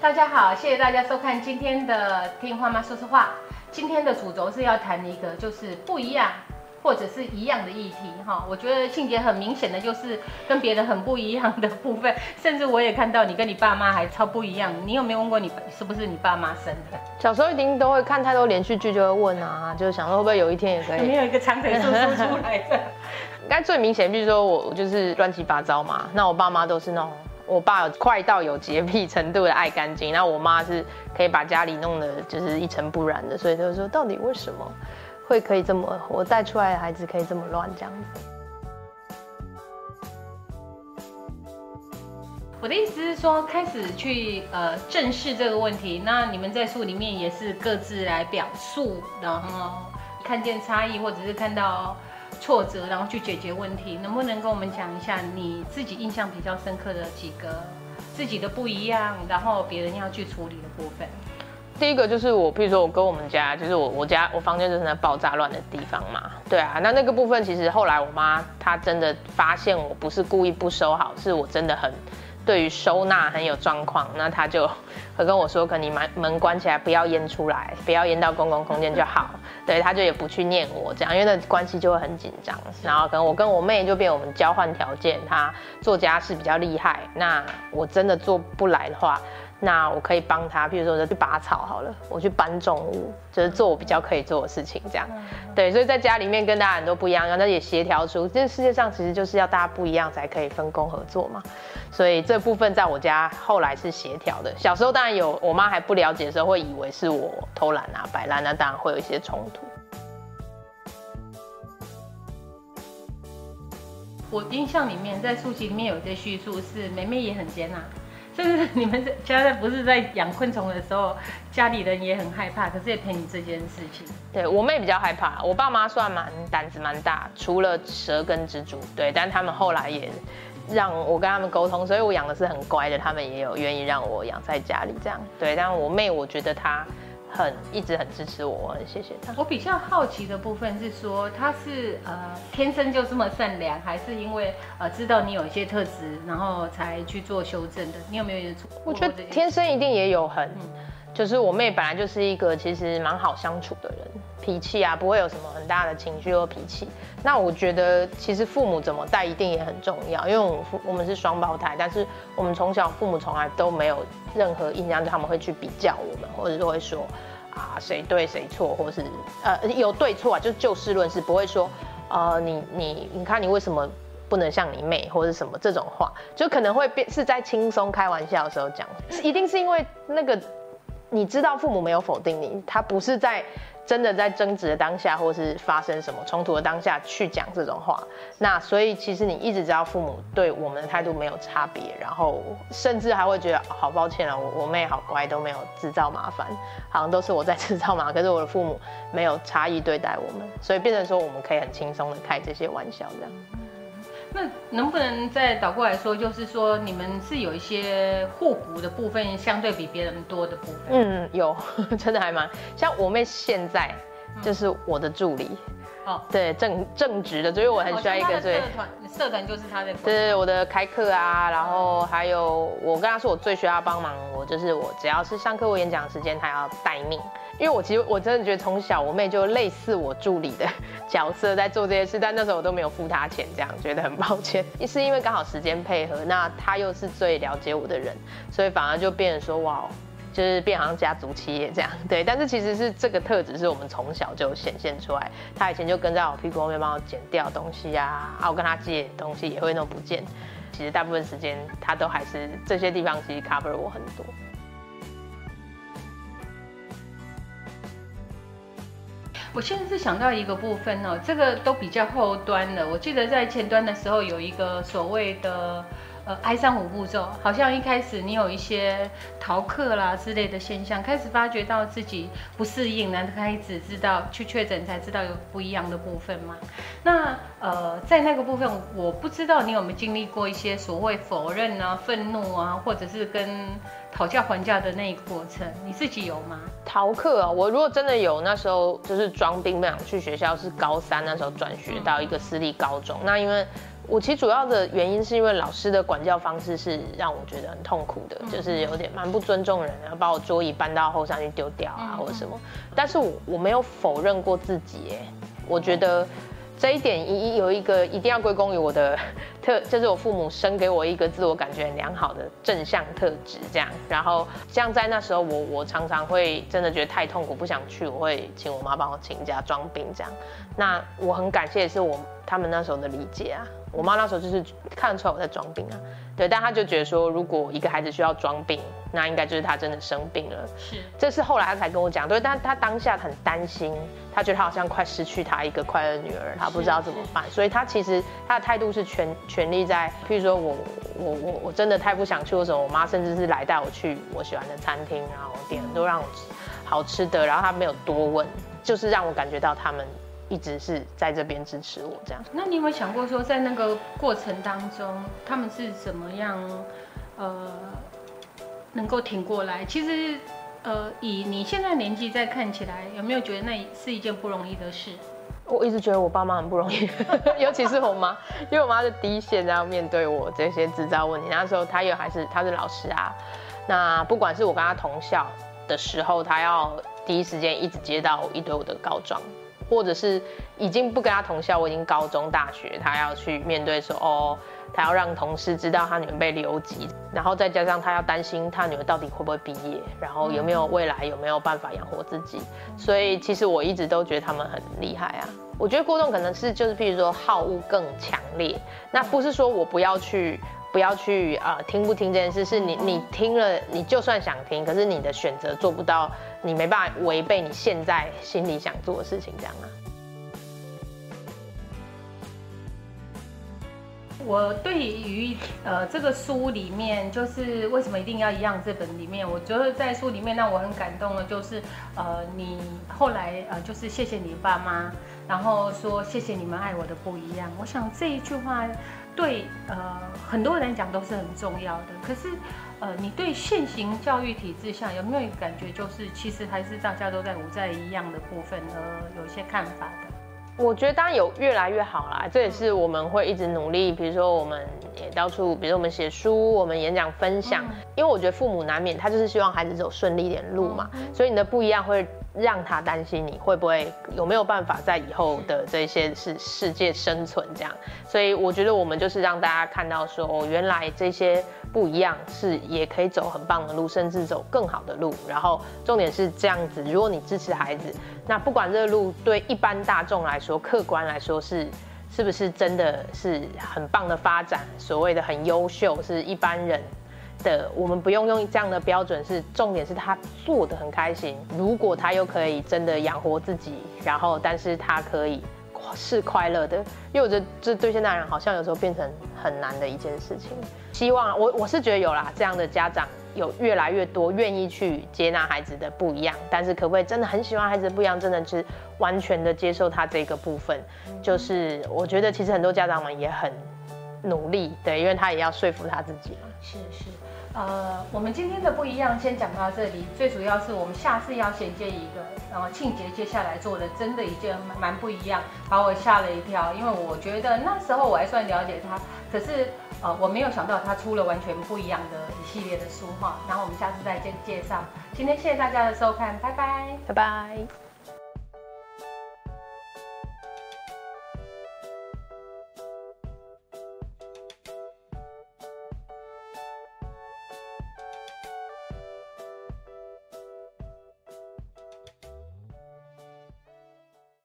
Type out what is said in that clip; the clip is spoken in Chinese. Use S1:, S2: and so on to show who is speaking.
S1: 大家好，谢谢大家收看今天的《听花妈说说话》。今天的主轴是要谈一个就是不一样或者是一样的议题哈。我觉得庆杰很明显的就是跟别人很不一样的部分，甚至我也看到你跟你爸妈还超不一样。你有没有问过你是不是你爸妈生的？
S2: 小时候一定都会看太多连续剧，就会问啊，就是想说会不会有一天也可以。
S1: 有没有一个长腿叔叔出来的？
S2: 应该最明显，比如说我就是乱七八糟嘛，那我爸妈都是那种。我爸快到有洁癖程度的爱干净，然后我妈是可以把家里弄得就是一尘不染的，所以就说到底为什么会可以这么，我带出来的孩子可以这么乱这样子。
S1: 我的意思是说，开始去呃正视这个问题，那你们在书里面也是各自来表述，然后看见差异，或者是看到。挫折，然后去解决问题，能不能跟我们讲一下你自己印象比较深刻的几个自己的不一样，然后别人要去处理的部分？
S2: 第一个就是我，譬如说我跟我们家，就是我我家我房间就是那爆炸乱的地方嘛，对啊，那那个部分其实后来我妈她真的发现我不是故意不收好，是我真的很。对于收纳很有状况，那他就会跟我说：“可你门门关起来，不要淹出来，不要淹到公共空间就好。”对，他就也不去念我这样，因为那关系就会很紧张。然后可能我跟我妹就变我们交换条件，她做家事比较厉害，那我真的做不来的话。那我可以帮他，比如说我去拔草好了，我去搬重物，就是做我比较可以做的事情，这样。对，所以在家里面跟大家很多不一样，然后也协调出，这世界上其实就是要大家不一样才可以分工合作嘛。所以这部分在我家后来是协调的。小时候当然有，我妈还不了解的时候，会以为是我偷懒啊、摆烂，啊当然会有一些冲突。
S1: 我印象里面，在书籍里面有一些叙述是梅梅也很接纳。就是你们家在不是在养昆虫的时候，家里人也很害怕，可是也陪你这件事情。
S2: 对我妹比较害怕，我爸妈算蛮胆子蛮大，除了蛇跟蜘蛛，对，但他们后来也让我跟他们沟通，所以我养的是很乖的，他们也有愿意让我养在家里这样。对，但我妹我觉得她。很一直很支持我，我很谢谢他。
S1: 我比较好奇的部分是说，他是呃天生就这么善良，还是因为呃知道你有一些特质，然后才去做修正的？你有没有一
S2: 我觉得天生一定也有很。就是我妹本来就是一个其实蛮好相处的人，脾气啊不会有什么很大的情绪或脾气。那我觉得其实父母怎么带一定也很重要，因为我们父我们是双胞胎，但是我们从小父母从来都没有任何印象，他们会去比较我们，或者是会说啊谁对谁错，或是呃有对错啊，就就事论事，不会说呃你你你看你为什么不能像你妹或者什么这种话，就可能会变是在轻松开玩笑的时候讲，一定是因为那个。你知道父母没有否定你，他不是在真的在争执的当下，或是发生什么冲突的当下去讲这种话。那所以其实你一直知道父母对我们的态度没有差别，然后甚至还会觉得好抱歉啊，我我妹好乖，都没有制造麻烦，好像都是我在制造麻烦。可是我的父母没有差异对待我们，所以变成说我们可以很轻松的开这些玩笑这样。
S1: 那能不能再倒过来说，就是说你们是有一些互补的部分，相对比别人多的部分？
S2: 嗯，有，真的还蛮像我妹现在就是我的助理。哦，对，正正直的，所以我很需要一个
S1: 社团，社团就是他的。
S2: 对，我的开课啊，然后还有我跟他说，我最需要帮忙，我就是我只要是上课或演讲时间，他要待命。因为我其实我真的觉得从小我妹就类似我助理的角色在做这些事，但那时候我都没有付她钱，这样觉得很抱歉。是因为刚好时间配合，那她又是最了解我的人，所以反而就变成说哇，就是变好像家族企业这样。对，但是其实是这个特质是我们从小就显现出来。他以前就跟在我屁股后面帮我剪掉东西啊，啊我跟他借东西也会弄不见。其实大部分时间他都还是这些地方其实 cover 我很多。
S1: 我现在是想到一个部分哦，这个都比较后端的。我记得在前端的时候有一个所谓的呃哀伤五步骤，好像一开始你有一些逃课啦之类的现象，开始发觉到自己不适应，然后开始知道去确诊才知道有不一样的部分嘛。那呃在那个部分，我不知道你有没有经历过一些所谓否认啊、愤怒啊，或者是跟。讨价还价的那一个过程，你自己有吗？
S2: 逃课啊，我如果真的有，那时候就是装病不想去学校，是高三那时候转学到一个私立高中。那因为我其实主要的原因是因为老师的管教方式是让我觉得很痛苦的，就是有点蛮不尊重人，然后把我桌椅搬到后山去丢掉啊，或者什么。但是我我没有否认过自己，哎，我觉得。这一点一有一个一定要归功于我的特，就是我父母生给我一个自我感觉很良好的正向特质，这样。然后像在那时候，我我常常会真的觉得太痛苦，不想去，我会请我妈帮我请假装病这样。那我很感谢的是我他们那时候的理解啊。我妈那时候就是看得出来我在装病啊，对，但她就觉得说，如果一个孩子需要装病，那应该就是他真的生病了。
S1: 是，
S2: 这是后来她才跟我讲，对，但她当下很担心，她觉得她好像快失去她一个快乐女儿，她不知道怎么办，所以她其实她的态度是全全力在，譬如说我我我我真的太不想去，或什么，我妈甚至是来带我去我喜欢的餐厅，然后点很多让我好吃的，然后她没有多问，就是让我感觉到他们。一直是在这边支持我这样。
S1: 那你有没有想过说，在那个过程当中，他们是怎么样，呃，能够挺过来？其实，呃，以你现在年纪再看起来，有没有觉得那是一件不容易的事？
S2: 我一直觉得我爸妈很不容易，尤其是我妈，因为我妈是第一线，然后面对我这些制造问题。那时候她又还是她是老师啊，那不管是我跟她同校的时候，她要第一时间一直接到一堆我的告状。或者是已经不跟他同校，我已经高中、大学，他要去面对说，哦，他要让同事知道他女儿被留级，然后再加上他要担心他女儿到底会不会毕业，然后有没有未来，有没有办法养活自己。所以其实我一直都觉得他们很厉害啊。我觉得郭栋可能是就是，譬如说好恶更强烈，那不是说我不要去。不要去啊，听不听这件事是你，你听了，你就算想听，可是你的选择做不到，你没办法违背你现在心里想做的事情，这样啊。
S1: 我对于呃这个书里面，就是为什么一定要一样这本里面，我觉得在书里面让我很感动的，就是呃你后来呃就是谢谢你爸妈，然后说谢谢你们爱我的不一样。我想这一句话。对，呃，很多人讲都是很重要的。可是，呃，你对现行教育体制下有没有感觉，就是其实还是大家都在五在一样的部分，而，有一些看法的？
S2: 我觉得当然有越来越好啦，这也是我们会一直努力。比如说，我们也到处，比如说我们写书，我们演讲分享，因为我觉得父母难免他就是希望孩子走顺利一点路嘛，所以你的不一样会。让他担心你会不会有没有办法在以后的这些世世界生存这样，所以我觉得我们就是让大家看到说，哦，原来这些不一样是也可以走很棒的路，甚至走更好的路。然后重点是这样子，如果你支持孩子，那不管这个路对一般大众来说，客观来说是是不是真的是很棒的发展，所谓的很优秀，是一般人。的，我们不用用这样的标准，是重点是他做的很开心。如果他又可以真的养活自己，然后但是他可以是快乐的，因为我觉得这对现代人好像有时候变成很难的一件事情。希望我我是觉得有啦，这样的家长有越来越多愿意去接纳孩子的不一样，但是可不可以真的很喜欢孩子的不一样，真的是完全的接受他这个部分？就是我觉得其实很多家长们也很努力，对，因为他也要说服他自己嘛。
S1: 是是。呃，我们今天的不一样先讲到这里。最主要是我们下次要衔接一个，然后庆杰接下来做的真的一件蛮不一样，把我吓了一跳。因为我觉得那时候我还算了解他，可是呃我没有想到他出了完全不一样的一系列的书哈。然后我们下次再见介绍。今天谢谢大家的收看，拜拜，
S2: 拜拜。